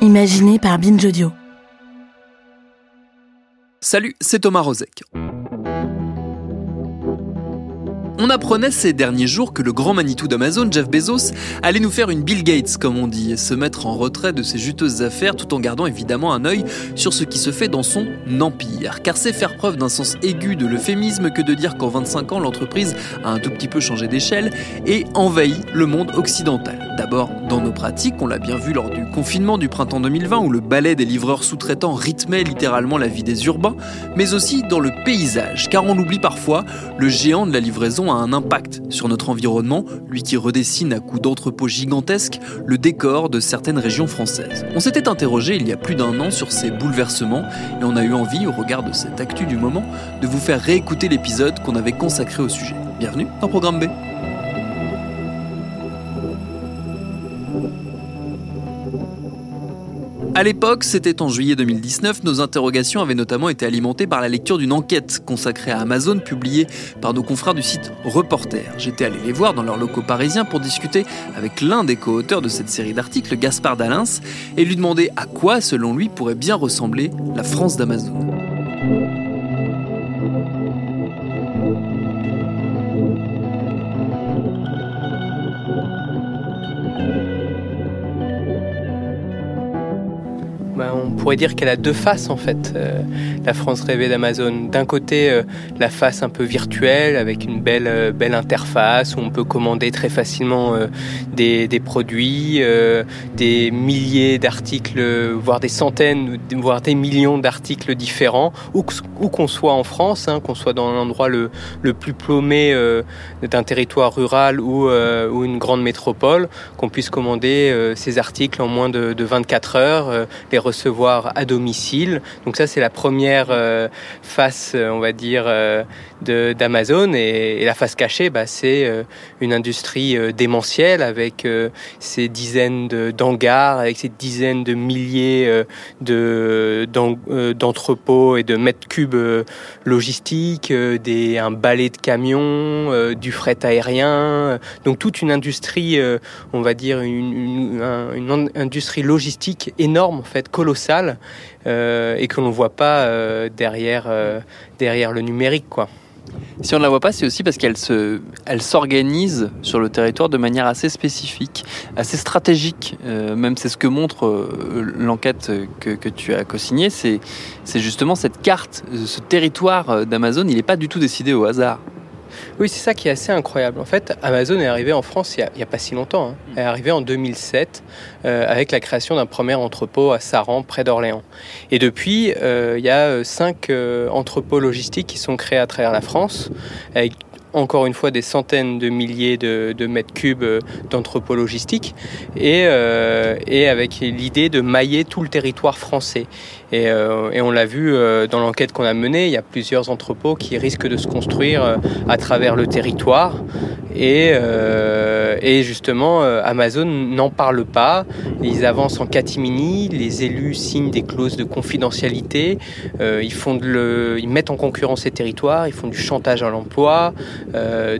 Imaginé par Binge Audio. Salut, c'est Thomas Rozek. On apprenait ces derniers jours que le grand Manitou d'Amazon, Jeff Bezos, allait nous faire une Bill Gates, comme on dit, et se mettre en retrait de ses juteuses affaires tout en gardant évidemment un œil sur ce qui se fait dans son empire. Car c'est faire preuve d'un sens aigu de l'euphémisme que de dire qu'en 25 ans, l'entreprise a un tout petit peu changé d'échelle et envahi le monde occidental. D'abord, dans nos pratiques, on l'a bien vu lors du confinement du printemps 2020 où le ballet des livreurs sous-traitants rythmait littéralement la vie des urbains, mais aussi dans le paysage, car on l'oublie parfois, le géant de la livraison a un impact sur notre environnement, lui qui redessine à coups d'entrepôts gigantesques le décor de certaines régions françaises. On s'était interrogé il y a plus d'un an sur ces bouleversements et on a eu envie, au regard de cette actu du moment, de vous faire réécouter l'épisode qu'on avait consacré au sujet. Bienvenue dans Programme B. À l'époque, c'était en juillet 2019, nos interrogations avaient notamment été alimentées par la lecture d'une enquête consacrée à Amazon publiée par nos confrères du site Reporter. J'étais allé les voir dans leurs locaux parisiens pour discuter avec l'un des co-auteurs de cette série d'articles, Gaspard Dalins, et lui demander à quoi, selon lui, pourrait bien ressembler la France d'Amazon. Pourrait dire qu'elle a deux faces en fait, euh, la France rêvée d'Amazon. D'un côté, euh, la face un peu virtuelle avec une belle, euh, belle interface où on peut commander très facilement euh, des, des produits, euh, des milliers d'articles, voire des centaines, voire des millions d'articles différents, où, où qu'on soit en France, hein, qu'on soit dans l'endroit le, le plus paumé d'un territoire rural ou, ou une grande métropole, qu'on puisse commander ces articles en moins de, de 24 heures, les recevoir à domicile. Donc ça, c'est la première euh, face, euh, on va dire, euh, de- d'Amazon. Et, la face cachée, bah, c'est euh, une industrie démentielle avec ces dizaines de- d'hangars, avec ces dizaines de milliers de- d'en- d'entrepôts et de mètres cubes logistiques, des, un balai de camions, du fret aérien. Donc toute une industrie, on va dire une, une- un- une in- industrie logistique énorme en fait, colossale, euh, et que l'on voit pas euh, derrière euh, derrière le numérique. Si on ne la voit pas, c'est aussi parce qu'elle elle s'organise sur le territoire de manière assez spécifique, assez stratégique. Même c'est ce que montre l'enquête que, que tu as co-signée. C'est, justement cette carte, ce territoire d'Amazon. Il n'est pas du tout décidé au hasard. Oui, c'est ça qui est assez incroyable. En fait, Amazon est arrivé en France il n'y a, pas si longtemps. hein. Elle est arrivée en 2007 euh, avec la création d'un premier entrepôt à Saran, près d'Orléans. Et depuis, euh, il y a euh, cinq euh, entrepôts logistiques qui sont créés à travers la France, avec encore une fois des centaines de milliers de, de mètres cubes d'entrepôts logistiques, et, euh, et avec l'idée de mailler tout le territoire français. Et, euh, et on l'a vu euh, dans l'enquête qu'on a menée, il y a plusieurs entrepôts qui risquent de se construire euh, à travers le territoire. Et, justement, Amazon n'en parle pas. Ils avancent en catimini, les élus signent des clauses de confidentialité, ils, mettent en concurrence ces territoires, ils font du chantage à l'emploi,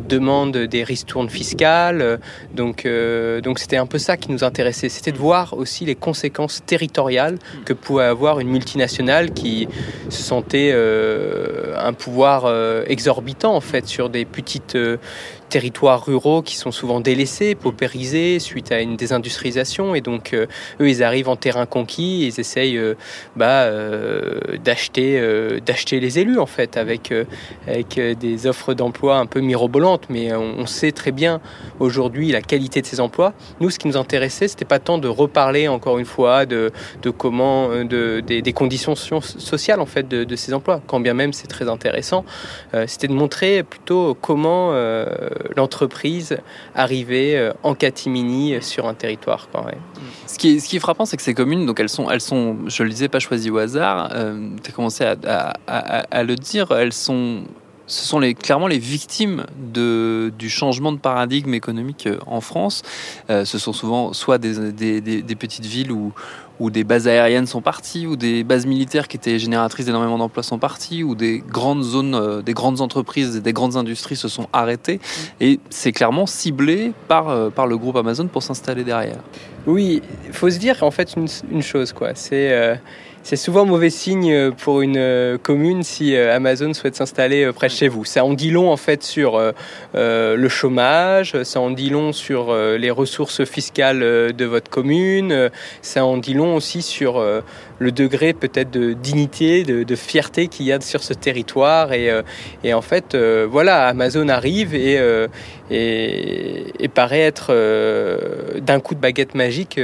demandent des ristournes fiscales. Donc, donc c'était un peu ça qui nous intéressait, c'était de voir aussi les conséquences territoriales que pouvait avoir une multinationale qui se sentait euh, un pouvoir euh, exorbitant en fait sur des petites euh, territoires ruraux qui sont souvent délaissés baissé, paupérisé suite à une désindustrialisation. Et donc, eux, ils arrivent en terrain conquis, ils essayent bah, d'acheter, d'acheter les élus, en fait, avec, avec des offres d'emploi un peu mirobolantes. Mais on, sait très bien aujourd'hui la qualité de ces emplois. Nous, ce qui nous intéressait, c'était pas tant de reparler, encore une fois, de, de comment, de, des, conditions sociales, en fait, de ces emplois, quand bien même c'est très intéressant. c'était de montrer plutôt comment l'entreprise arriver euh, en catimini sur un territoire. Ce, qui est, frappant, c'est que ces communes, donc elles sont, elles sont, je le disais, pas choisies au hasard. Euh, tu as commencé à, le dire, elles sont ce sont les, clairement les victimes de, du changement de paradigme économique euh, en France. ce sont souvent soit des, des, des petites villes où, où des bases aériennes sont parties, où des bases militaires qui étaient génératrices d'énormément d'emplois sont parties, où des grandes zones, euh, des grandes entreprises et des grandes industries se sont arrêtées. Mm. Et c'est clairement ciblé par, euh, par le groupe Amazon pour s'installer derrière. Oui, il faut se dire en fait une, une chose, quoi. C'est euh, c'est souvent mauvais signe pour une euh, commune si euh, Amazon souhaite s'installer euh, près de chez vous. Ça en dit long en fait sur le chômage, ça en dit long sur les ressources fiscales de votre commune, ça en dit long aussi sur le degré peut-être de dignité, de, fierté qu'il y a sur ce territoire. Et, et en fait, voilà, Amazon arrive et, et, paraît être d'un coup de baguette magique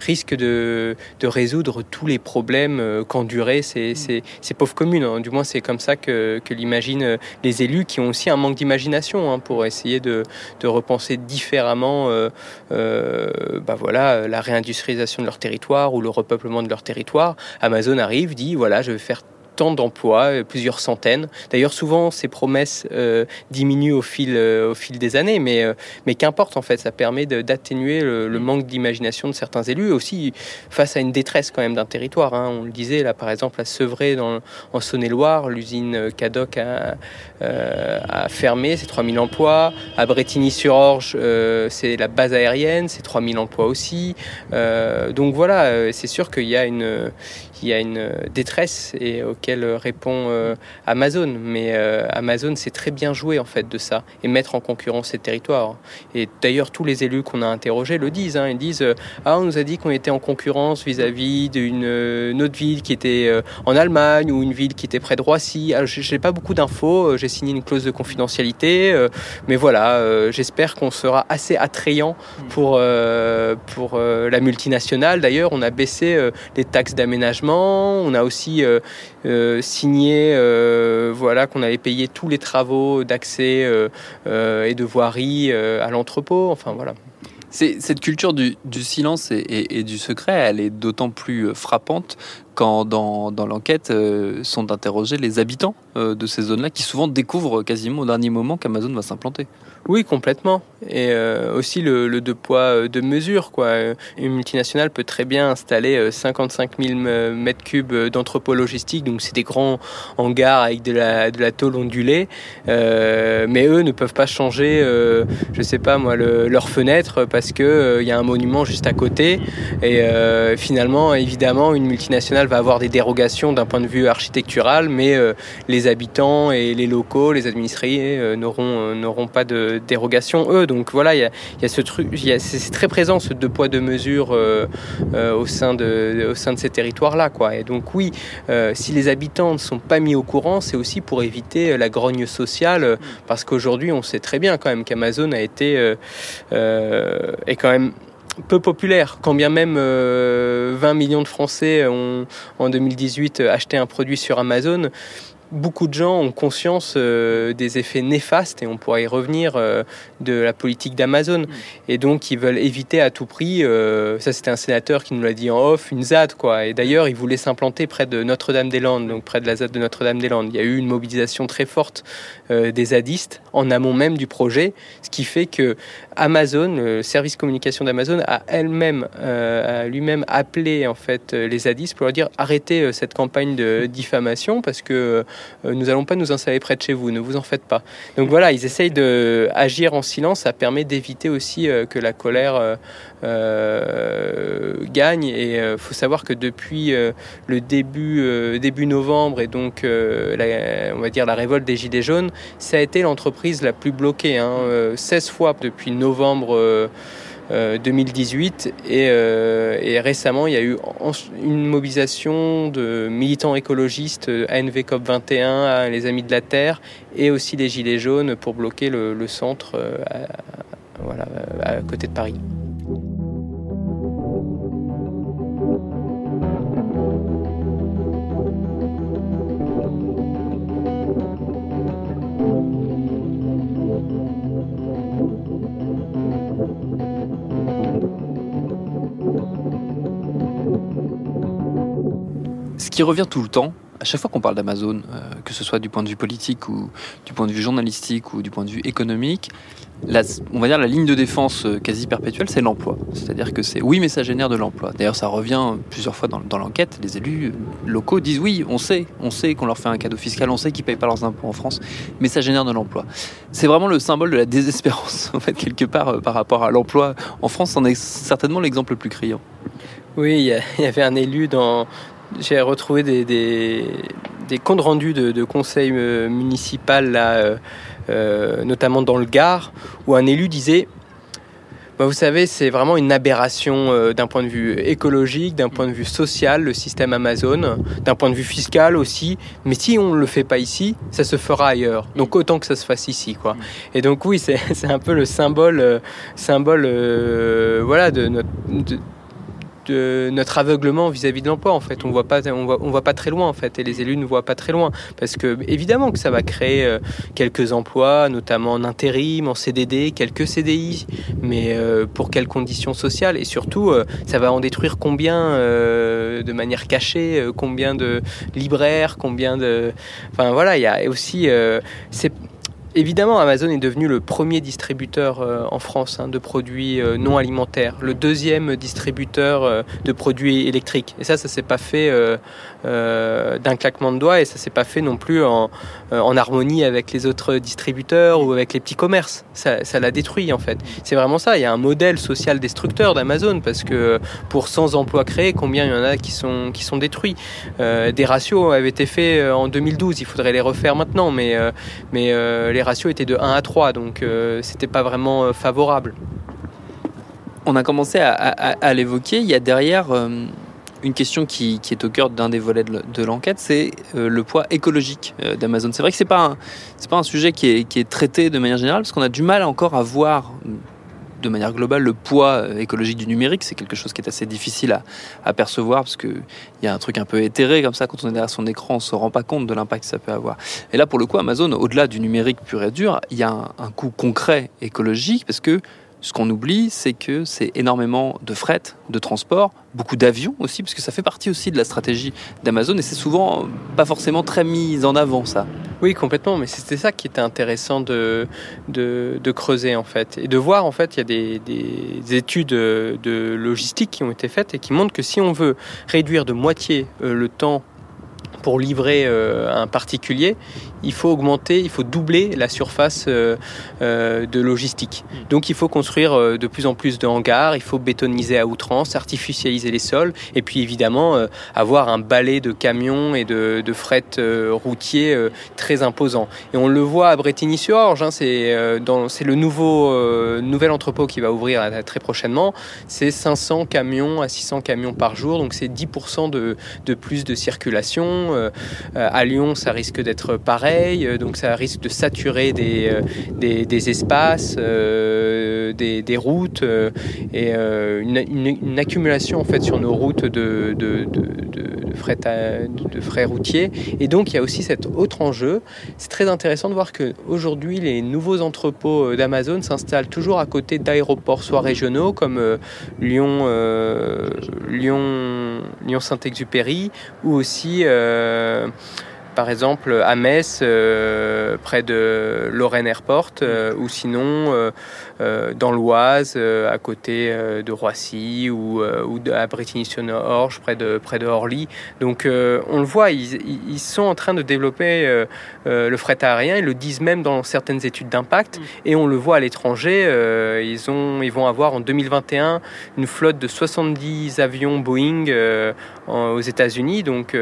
risque de, de résoudre tous les problèmes euh, qu'enduraient ces, ces, ces, pauvres communes. Hein. Du moins, c'est comme ça que, que l'imaginent euh, les élus qui ont aussi un manque d'imagination hein, pour essayer de, de repenser différemment euh, bah voilà, la réindustrialisation de leur territoire ou le repeuplement de leur territoire. Amazon arrive, dit voilà, je vais faire tant d'emplois, euh, plusieurs centaines. D'ailleurs, souvent, ces promesses euh, diminuent au fil, euh, au fil des années, mais, mais qu'importe, en fait, ça permet d'atténuer le, mm. manque d'imagination de certains élus, aussi face à une détresse quand même d'un territoire. Hein. On le disait, là, par exemple, à Sevré, dans, en Saône-et-Loire, l'usine Cadoc a, a, fermé, c'est 3000 emplois. À Bretigny-sur-Orge, c'est la base aérienne, c'est 3000 emplois aussi. donc voilà, c'est sûr qu'il y a une, y a une détresse et auquel répond euh, Amazon. Mais euh, Amazon c'est très bien joué en fait de ça et mettre en concurrence ces territoires. Et d'ailleurs tous les élus qu'on a interrogés le disent. Hein. ils disent euh, ah on nous a dit qu'on était en concurrence vis-à-vis d'une autre ville qui était en Allemagne ou une ville qui était près de Roissy. Je n'ai pas beaucoup d'infos. J'ai signé une clause de confidentialité, mais voilà, j'espère qu'on sera assez attrayant pour pour la multinationale. D'ailleurs, on a baissé les taxes d'aménagement on a aussi euh, euh, signé euh, voilà, qu'on avait payé tous les travaux d'accès et de voirie à l'entrepôt. Enfin voilà. Cette culture du, silence et, du secret, elle est d'autant plus frappante quand dans, dans l'enquête sont interrogés les habitants de ces zones-là qui souvent découvrent quasiment au dernier moment qu'Amazon va s'implanter. Oui, complètement. Et euh, aussi le, le, deux poids, euh, deux mesures. Quoi. Une multinationale peut très bien installer 55 000 mètres cubes d'entrepôt logistique, donc c'est des grands hangars avec de la, de la tôle ondulée. Euh, mais eux ne peuvent pas changer, euh, je sais pas moi, le, leur fenêtre parce que il euh, y a un monument juste à côté. Et finalement, évidemment, une multinationale va avoir des dérogations d'un point de vue architectural, mais les habitants et les locaux, les administrés n'auront n'auront pas de dérogation eux. Donc voilà, il y a, ce truc, c'est très présent ce deux poids deux mesures euh, euh, au sein de au sein de ces territoires là. Et donc oui, euh, si les habitants ne sont pas mis au courant, c'est aussi pour éviter la grogne sociale, parce qu'aujourd'hui on sait très bien quand même qu'Amazon a été est quand même peu populaire, quand bien même 20 millions de Français ont en 2018 acheté un produit sur Amazon beaucoup de gens ont conscience euh, des effets néfastes, et on pourra y revenir, euh, de la politique d'Amazon. Mm. Et donc, ils veulent éviter à tout prix, euh, ça c'était un sénateur qui nous l'a dit en off, une ZAD. Quoi. Et d'ailleurs, ils voulaient s'implanter près de Notre-Dame-des-Landes, donc près de la ZAD de Notre-Dame-des-Landes. Il y a eu une mobilisation très forte des zadistes en amont même du projet, ce qui fait que Amazon, le service communication d'Amazon, a elle-même, lui-même appelé en fait les zadistes pour leur dire arrêtez cette campagne de diffamation parce que nous n'allons pas nous installer près de chez vous, ne vous en faites pas. Donc voilà, ils essayent d'agir en silence, ça permet d'éviter aussi que la colère gagne. Et il faut savoir que depuis le début, début novembre et donc on va dire la révolte des Gilets jaunes, ça a été l'entreprise la plus bloquée. Hein, 16 fois depuis novembre 2018 euh, euh, et, récemment il y a eu une mobilisation de militants écologistes ANV COP 21, les Amis de la Terre et aussi les Gilets jaunes pour bloquer le, centre euh, voilà, à côté de Paris. Qui revient tout le temps, à chaque fois qu'on parle d'Amazon, euh, que ce soit du point de vue politique ou du point de vue journalistique ou du point de vue économique, on va dire la ligne de défense euh, quasi perpétuelle, c'est l'emploi. C'est-à-dire que c'est oui, mais ça génère de l'emploi. D'ailleurs, ça revient plusieurs fois dans, l'enquête. Les élus locaux disent oui, on sait, on sait qu'on leur fait un cadeau fiscal, on sait qu'ils payent pas leurs impôts en France, mais ça génère de l'emploi. C'est vraiment le symbole de la désespérance, en fait, quelque part, euh, par rapport à l'emploi. En France, c'en est certainement l'exemple le plus criant. Oui, il y avait un élu dans, j'ai retrouvé des, des, comptes rendus de, de conseil euh, municipal, là, euh, euh, notamment dans le Gard, où un élu disait bah, Vous savez, c'est vraiment une aberration d'un point de vue écologique, d'un point de vue social, le système Amazon, d'un point de vue fiscal aussi. Mais si on ne le fait pas ici, ça se fera ailleurs. Donc autant que ça se fasse ici. Quoi. Et donc, oui, c'est un peu le symbole, symbole voilà, de notre. Notre aveuglement vis-à-vis de l'emploi en fait. On voit pas on voit, on voit pas très loin en fait et les élus ne voient pas très loin. Parce que évidemment que ça va créer euh, quelques emplois notamment en intérim en CDD quelques CDI mais euh, pour quelles conditions sociales? Et surtout euh, ça va en détruire combien de manière cachée combien de libraires combien de enfin voilà il y a aussi Évidemment, Amazon est devenu le premier distributeur euh, en France hein, de produits euh, non alimentaires, le deuxième distributeur euh, de produits électriques. Et ça, ça s'est pas fait d'un claquement de doigts et ça s'est pas fait non plus en, harmonie avec les autres distributeurs ou avec les petits commerces. Ça, l'a détruit en fait. C'est vraiment ça. Il y a un modèle social destructeur d'Amazon parce que pour 100 emplois créés, combien il y en a qui sont qui sont détruits? Des ratios avaient été faits en 2012. Il faudrait les refaire maintenant, mais mais les ratio était de 1 à 3, donc euh, c'était pas vraiment euh, favorable. On a commencé à, l'évoquer. Il y a derrière euh, une question qui, est au cœur d'un des volets de l'enquête, c'est le poids écologique d'Amazon. C'est vrai que c'est pas c'est pas un sujet qui est, traité de manière générale parce qu'on a du mal encore à voir de manière globale, le poids euh, écologique du numérique, c'est quelque chose qui est assez difficile à, percevoir parce qu'il y a un truc un peu éthéré comme ça. Quand on est derrière son écran, on se rend pas compte de l'impact que ça peut avoir. Et là, pour le coup, Amazon, au-delà du numérique pur et dur, il y a un coût concret écologique parce que ce qu'on oublie, c'est que c'est énormément de fret, de transport, beaucoup d'avions aussi, parce que ça fait partie aussi de la stratégie d'Amazon et c'est souvent pas forcément très mis en avant ça. Oui, complètement, mais c'était ça qui était intéressant de, de, creuser en fait. Et de voir en fait, il y a des, des, études de logistique qui ont été faites et qui montrent que si on veut réduire de moitié euh, le temps pour livrer euh, un particulier, il faut augmenter, il faut doubler la surface euh, euh, de logistique. Donc il faut construire de plus en plus de hangars, il faut bétoniser à outrance, artificialiser les sols, et puis évidemment avoir un balai de camions et de, fret routier très imposant. Et on le voit à Bretigny-sur-Orge, hein, c'est le nouveau nouvel entrepôt qui va ouvrir très prochainement. C'est 500 camions à 600 camions par jour, donc c'est 10% de, de plus de circulation. Euh, à Lyon, ça risque d'être pareil, euh, donc ça risque de saturer des, euh, espaces, des, routes et une, accumulation en fait sur nos routes de, de frais routiers. Et donc il y a aussi cet autre enjeu. C'est très intéressant de voir que aujourd'hui les nouveaux entrepôts d'Amazon s'installent toujours à côté d'aéroports, soit régionaux comme Lyon, Lyon, Lyon Saint-Exupéry, ou aussi euh, par exemple à Metz, près de Lorraine Airport, ou sinon dans l'Oise, à côté de Roissy, ou, ou à Bretigny-sur-Orge, près de, près de Orly. Donc on le voit, ils, sont en train de développer le fret aérien, ils le disent même dans certaines études d'impact, mm. et on le voit à l'étranger, ils, ont, ils vont avoir en 2021 une flotte de 70 avions Boeing aux États-Unis. Donc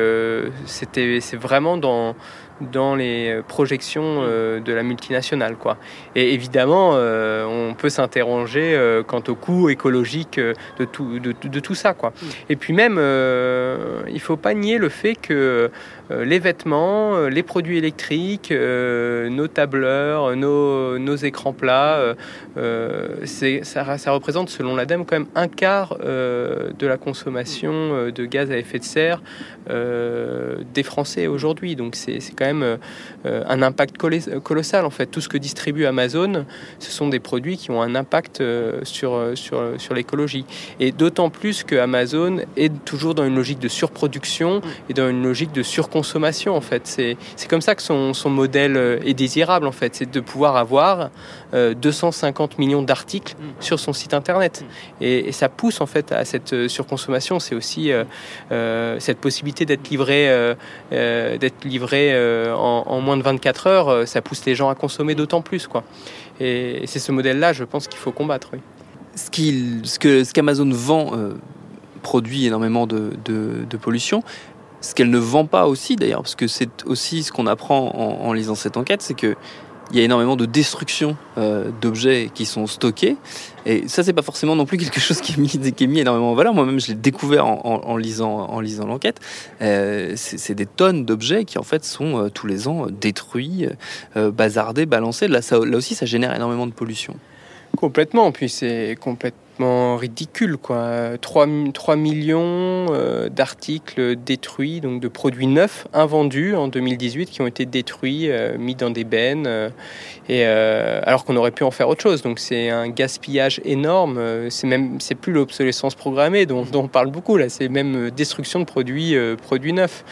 c'était c'est vraiment dans dans les projections euh, de la multinationale. Quoi. Et évidemment, euh, on peut s'interroger euh, quant au coût écologique de tout, de, de tout ça. Quoi. Mm. Et puis même, il ne faut pas nier le fait que les vêtements, les produits électriques, nos tableurs, nos, écrans plats, ça, représente selon l'ADEME quand même un quart de la consommation de gaz à effet de serre des Français aujourd'hui. Donc c'est quand même euh, un impact colossal en fait. Tout ce que distribue Amazon, ce sont des produits qui ont un impact euh, sur, euh, sur, sur l'écologie. Et d'autant plus que Amazon est toujours dans une logique de surproduction et dans une logique de surconsommation en fait. C'est, c'est comme ça que son, son modèle est désirable en fait, c'est de pouvoir avoir 250 millions d'articles sur son site internet. Et, ça pousse en fait à cette surconsommation. C'est aussi cette possibilité d'être livré, d'être livré euh, en, moins de 24 heures, euh, ça pousse les gens à consommer d'autant plus. Quoi. Et, c'est ce modèle-là, je pense qu'il faut combattre. Oui. Ce, ce, que, ce qu'Amazon vend euh, produit énormément de, de, pollution. Ce qu'elle ne vend pas aussi, d'ailleurs, parce que c'est aussi ce qu'on apprend en, lisant cette enquête, c'est que il y a énormément de destruction euh, d'objets qui sont stockés. Et ça, c'est pas forcément non plus quelque chose qui est mis, qui est mis énormément en valeur. Moi-même, je l'ai découvert en, lisant, en lisant l'enquête. Euh, c'est des tonnes d'objets qui, en fait, sont euh, tous les ans détruits, bazardés, balancés. Là, ça, là aussi, ça génère énormément de pollution. Complètement. Puis c'est complètement ridicule. Quoi. 3, 3 millions euh, d'articles détruits, donc de produits neufs, invendus en 2018, qui ont été détruits, euh, mis dans des bennes, euh, et, alors qu'on aurait pu en faire autre chose. Donc c'est un gaspillage énorme. C'est même c'est plus l'obsolescence programmée dont, dont, on parle beaucoup là. C'est même destruction de produits, produits neufs.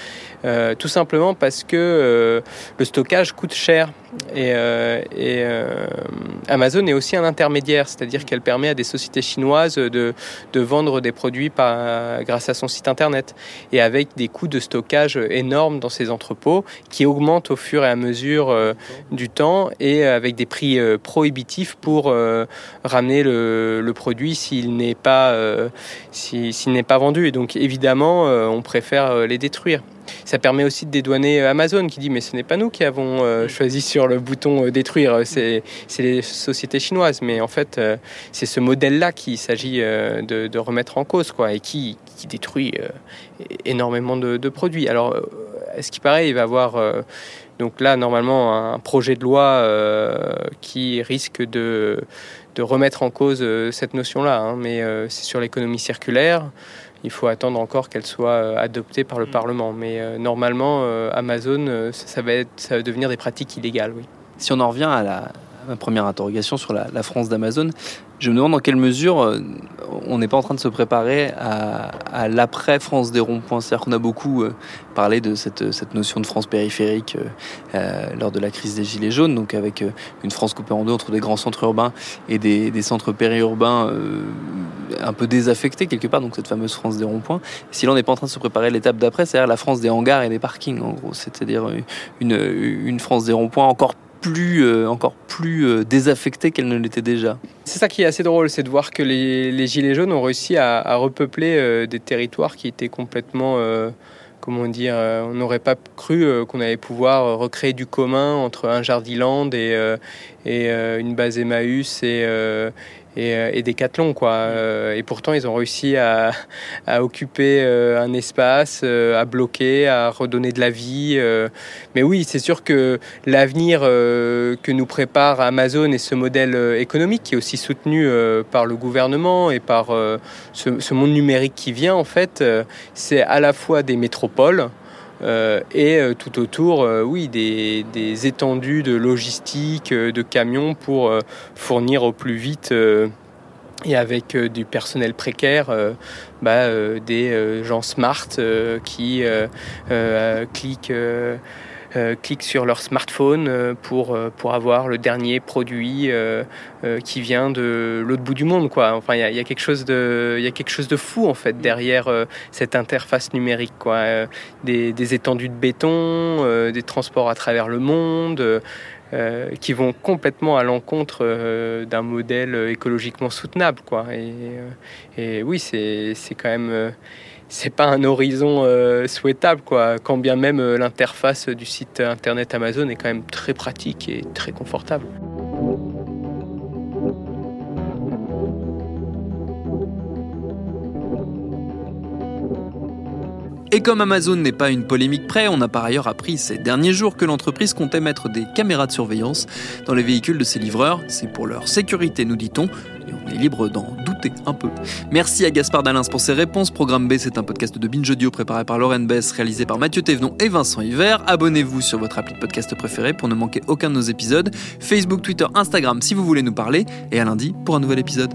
tout simplement parce que le stockage coûte cher. Et, et Amazon est aussi un intermédiaire, c'est-à-dire qu'elle permet à des sociétés chinoise de, vendre des produits par, grâce à son site internet et avec des coûts de stockage énormes dans ses entrepôts qui augmentent au fur et à mesure euh, du temps et avec des prix euh, prohibitifs pour euh, ramener le, le produit s'il n'est pas, s'il n'est pas vendu. Et donc évidemment, on préfère les détruire. Ça permet aussi de dédouaner Amazon qui dit mais ce n'est pas nous qui avons euh, choisi sur le bouton euh, détruire, c'est les sociétés chinoises. Mais en fait, euh, c'est ce modèle-là qu'il s'agit de, remettre en cause quoi, et qui, détruit énormément de, produits. Alors, est-ce qu'il paraît, il va avoir donc là normalement un projet de loi qui risque de, de remettre en cause cette notion-là, hein, mais c'est sur l'économie circulaire il faut attendre encore qu'elle soit euh, adoptée par le mm. Parlement. Mais euh, normalement, euh, Amazon, ça va, être, ça va devenir des pratiques illégales, oui. Si on en revient à la, ma première interrogation sur la, France d'Amazon. Je me demande dans quelle mesure euh, on n'est pas en train de se préparer à, l'après France des ronds-points. C'est-à-dire qu'on a beaucoup euh, parlé de cette, cette, notion de France périphérique euh, lors de la crise des Gilets jaunes, donc avec une France coupée en deux entre des grands centres urbains et des, des centres périurbains un peu désaffectés quelque part, donc cette fameuse France des ronds-points. Si l'on n'est pas en train de se préparer l'étape d'après, c'est-à-dire la France des hangars et des parkings, en gros. C'est-à-dire une, une France des ronds-points encore plus, euh, encore plus euh, désaffectée qu'elle ne l'était déjà. C'est ça qui est assez drôle, c'est de voir que les, Gilets jaunes ont réussi à, repeupler euh, des territoires qui étaient complètement comment dire, on n'aurait pas cru qu'on allait pouvoir recréer du commun entre un Jardiland et, et une base Emmaüs et, et, euh, et Decathlon quoi. Euh, et pourtant ils ont réussi à, occuper euh, un espace, à bloquer, à redonner de la vie. Mais oui, c'est sûr que l'avenir que nous prépare Amazon et ce modèle économique qui est aussi soutenu par le gouvernement et par ce, ce monde numérique qui vient en fait, c'est à la fois des métropoles euh, et euh, tout autour, euh, oui, des, étendues de logistique, de camions pour fournir au plus vite et avec du personnel précaire, bah, des gens smart qui cliquent cliquent sur leur smartphone pour, pour avoir le dernier produit qui vient de l'autre bout du monde. Quoi. Enfin, il y, a quelque chose de, y a quelque chose de fou en fait derrière cette interface numérique. Quoi. Des, étendues de béton, des transports à travers le monde. Euh, qui vont complètement à l'encontre euh, d'un modèle écologiquement soutenable. Quoi. Et, euh, oui, c'est quand même c'est pas un horizon souhaitable, quoi. Quand bien même l'interface du site internet Amazon est quand même très pratique et très confortable. Et comme Amazon n'est pas une polémique près, on a par ailleurs appris ces derniers jours que l'entreprise comptait mettre des caméras de surveillance dans les véhicules de ses livreurs. C'est pour leur sécurité, nous dit-on, et on est libre d'en douter un peu. Merci à Gaspard Dalins pour ses réponses. Programme B, c'est un podcast de Binge Audio préparé par Lauren Bess, réalisé par Mathieu Thévenon et Vincent Hiver. Abonnez-vous sur votre appli de podcast préféré pour ne manquer aucun de nos épisodes. Facebook, Twitter, Instagram si vous voulez nous parler. Et à lundi pour un nouvel épisode.